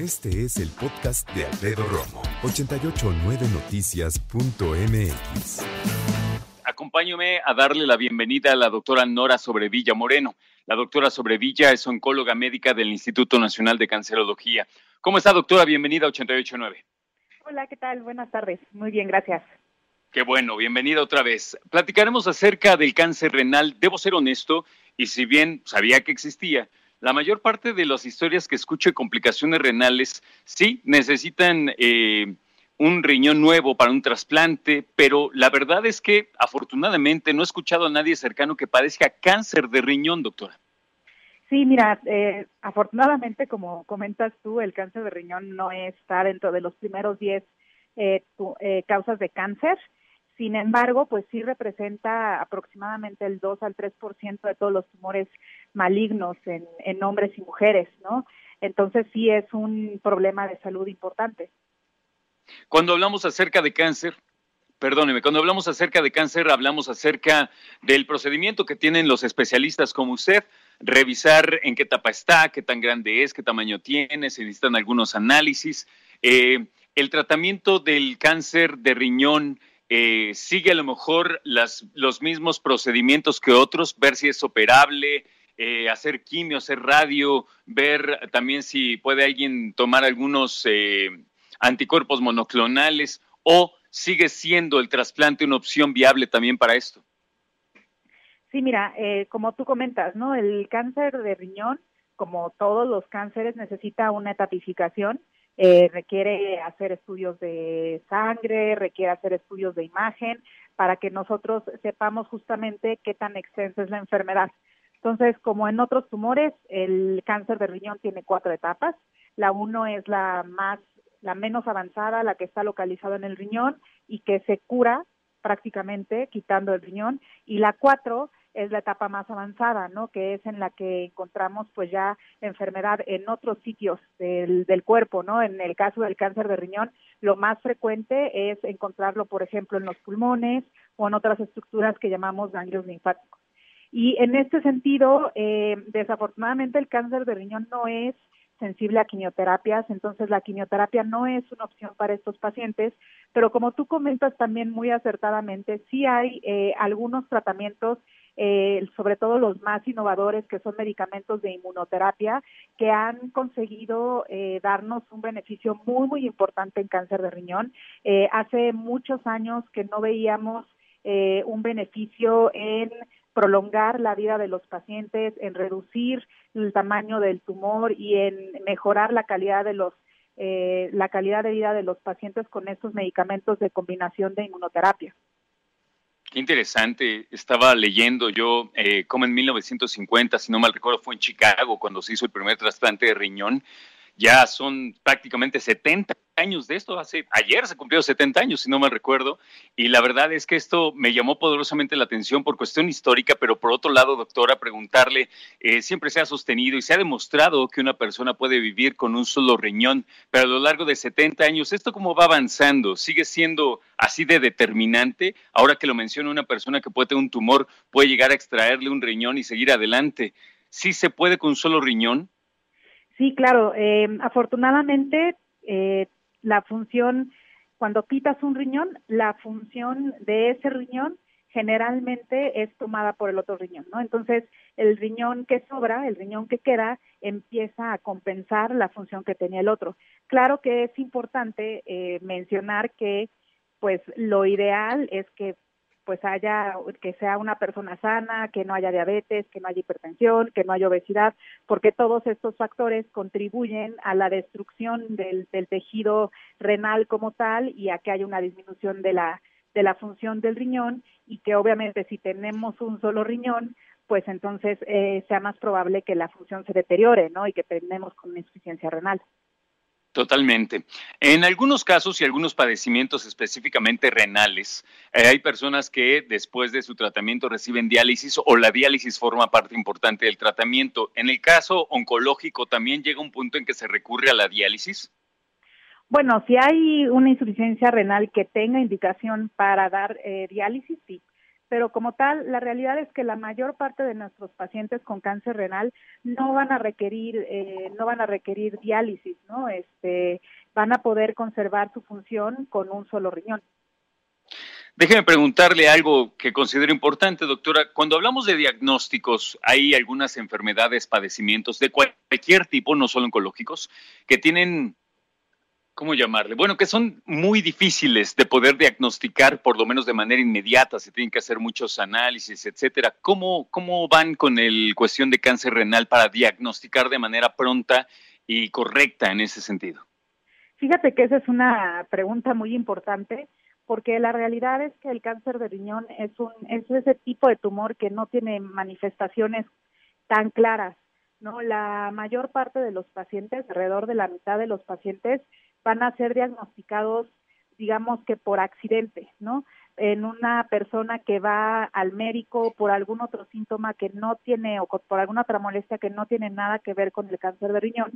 Este es el podcast de Alfredo Romo, 889noticias.mx. Acompáñame a darle la bienvenida a la doctora Nora Sobrevilla Moreno. La doctora Sobrevilla es oncóloga médica del Instituto Nacional de Cancerología. ¿Cómo está, doctora? Bienvenida a 889. Hola, ¿qué tal? Buenas tardes. Muy bien, gracias. Qué bueno, bienvenida otra vez. Platicaremos acerca del cáncer renal. Debo ser honesto, y si bien sabía que existía, la mayor parte de las historias que escucho de complicaciones renales sí necesitan eh, un riñón nuevo para un trasplante, pero la verdad es que afortunadamente no he escuchado a nadie cercano que padezca cáncer de riñón, doctora. Sí, mira, eh, afortunadamente, como comentas tú, el cáncer de riñón no está dentro de los primeros 10 eh, causas de cáncer. Sin embargo, pues sí representa aproximadamente el 2 al 3% de todos los tumores malignos en, en hombres y mujeres, ¿no? Entonces sí es un problema de salud importante. Cuando hablamos acerca de cáncer, perdóneme, cuando hablamos acerca de cáncer, hablamos acerca del procedimiento que tienen los especialistas como usted, revisar en qué etapa está, qué tan grande es, qué tamaño tiene, se necesitan algunos análisis. Eh, el tratamiento del cáncer de riñón eh, sigue a lo mejor las, los mismos procedimientos que otros, ver si es operable, eh, hacer quimio, hacer radio, ver también si puede alguien tomar algunos eh, anticuerpos monoclonales o sigue siendo el trasplante una opción viable también para esto. Sí, mira, como tú comentas, ¿no? El cáncer de riñón, como todos los cánceres, necesita una etapificación eh, requiere hacer estudios de sangre, requiere hacer estudios de imagen para que nosotros sepamos justamente qué tan extensa es la enfermedad. Entonces, como en otros tumores, el cáncer de riñón tiene cuatro etapas. La uno es la más, la menos avanzada, la que está localizada en el riñón y que se cura prácticamente quitando el riñón. Y la cuatro es la etapa más avanzada, ¿no? Que es en la que encontramos pues ya enfermedad en otros sitios del, del cuerpo, ¿no? En el caso del cáncer de riñón, lo más frecuente es encontrarlo, por ejemplo, en los pulmones o en otras estructuras que llamamos ganglios linfáticos. Y en este sentido, eh, desafortunadamente el cáncer de riñón no es sensible a quimioterapias, entonces la quimioterapia no es una opción para estos pacientes, pero como tú comentas también muy acertadamente, sí hay eh, algunos tratamientos eh, sobre todo los más innovadores, que son medicamentos de inmunoterapia, que han conseguido eh, darnos un beneficio muy, muy importante en cáncer de riñón. Eh, hace muchos años que no veíamos eh, un beneficio en prolongar la vida de los pacientes, en reducir el tamaño del tumor y en mejorar la calidad de los eh, la calidad de vida de los pacientes con estos medicamentos de combinación de inmunoterapia. Qué interesante. Estaba leyendo yo eh, como en 1950, si no mal recuerdo, fue en Chicago cuando se hizo el primer trasplante de riñón. Ya son prácticamente 70 años de esto, hace ayer se cumplió 70 años, si no mal recuerdo, y la verdad es que esto me llamó poderosamente la atención por cuestión histórica, pero por otro lado, doctora, preguntarle, eh, siempre se ha sostenido y se ha demostrado que una persona puede vivir con un solo riñón, pero a lo largo de 70 años, ¿esto cómo va avanzando? ¿Sigue siendo así de determinante? Ahora que lo menciona una persona que puede tener un tumor, puede llegar a extraerle un riñón y seguir adelante. ¿Sí se puede con un solo riñón? Sí, claro. Eh, afortunadamente, eh, la función, cuando quitas un riñón, la función de ese riñón generalmente es tomada por el otro riñón, ¿no? Entonces, el riñón que sobra, el riñón que queda, empieza a compensar la función que tenía el otro. Claro que es importante eh, mencionar que, pues, lo ideal es que pues haya, que sea una persona sana, que no haya diabetes, que no haya hipertensión, que no haya obesidad, porque todos estos factores contribuyen a la destrucción del, del tejido renal como tal y a que haya una disminución de la, de la función del riñón y que obviamente si tenemos un solo riñón, pues entonces eh, sea más probable que la función se deteriore, ¿no? Y que tenemos con una insuficiencia renal. Totalmente. En algunos casos y algunos padecimientos específicamente renales, eh, hay personas que después de su tratamiento reciben diálisis o la diálisis forma parte importante del tratamiento. En el caso oncológico, ¿también llega un punto en que se recurre a la diálisis? Bueno, si hay una insuficiencia renal que tenga indicación para dar eh, diálisis, sí. Pero como tal, la realidad es que la mayor parte de nuestros pacientes con cáncer renal no van a requerir, eh, no van a requerir diálisis, ¿no? Este, van a poder conservar su función con un solo riñón. Déjeme preguntarle algo que considero importante, doctora. Cuando hablamos de diagnósticos, hay algunas enfermedades, padecimientos de cualquier tipo, no solo oncológicos, que tienen ¿cómo llamarle? Bueno, que son muy difíciles de poder diagnosticar, por lo menos de manera inmediata, se tienen que hacer muchos análisis, etcétera. ¿Cómo, cómo van con el cuestión de cáncer renal para diagnosticar de manera pronta y correcta en ese sentido? Fíjate que esa es una pregunta muy importante porque la realidad es que el cáncer de riñón es un es ese tipo de tumor que no tiene manifestaciones tan claras, ¿no? La mayor parte de los pacientes, alrededor de la mitad de los pacientes van a ser diagnosticados, digamos que por accidente, ¿no? En una persona que va al médico por algún otro síntoma que no tiene o por alguna otra molestia que no tiene nada que ver con el cáncer de riñón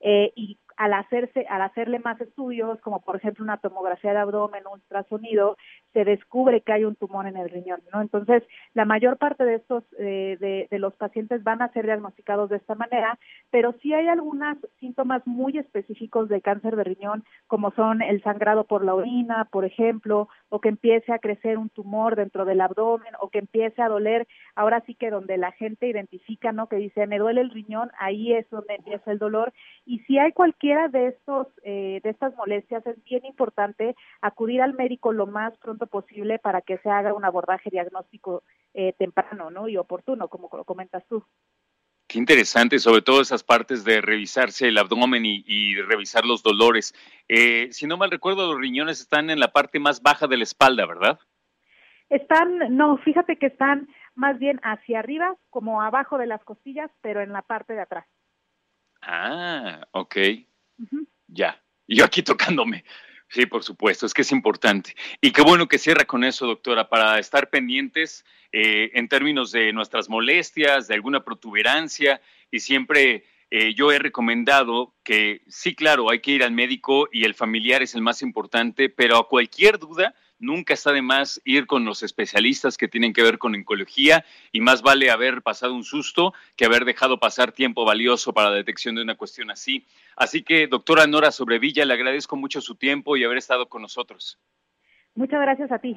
eh, y al hacerse, al hacerle más estudios, como por ejemplo una tomografía de abdomen, un ultrasonido, se descubre que hay un tumor en el riñón, ¿no? Entonces, la mayor parte de estos, eh, de, de, los pacientes van a ser diagnosticados de esta manera, pero sí hay algunos síntomas muy específicos de cáncer de riñón, como son el sangrado por la orina, por ejemplo, o que empiece a crecer un tumor dentro del abdomen, o que empiece a doler, ahora sí que donde la gente identifica, ¿no? Que dice, me duele el riñón, ahí es donde empieza el dolor, y si hay cualquiera de estos eh, de estas molestias es bien importante acudir al médico lo más pronto posible para que se haga un abordaje diagnóstico eh, temprano, ¿no? Y oportuno, como lo comentas tú. Qué interesante, sobre todo esas partes de revisarse el abdomen y, revisar los dolores. Eh, si no mal recuerdo, los riñones están en la parte más baja de la espalda, ¿verdad? Están, no, fíjate que están más bien hacia arriba, como abajo de las costillas, pero en la parte de atrás. Ah, ok. Ya. Y yo aquí tocándome. Sí, por supuesto, es que es importante. Y qué bueno que cierra con eso, doctora, para estar pendientes eh, en términos de nuestras molestias, de alguna protuberancia, y siempre eh, yo he recomendado que sí, claro, hay que ir al médico y el familiar es el más importante, pero a cualquier duda, nunca está de más ir con los especialistas que tienen que ver con oncología y más vale haber pasado un susto que haber dejado pasar tiempo valioso para la detección de una cuestión así. Así que, doctora Nora Sobrevilla, le agradezco mucho su tiempo y haber estado con nosotros. Muchas gracias a ti.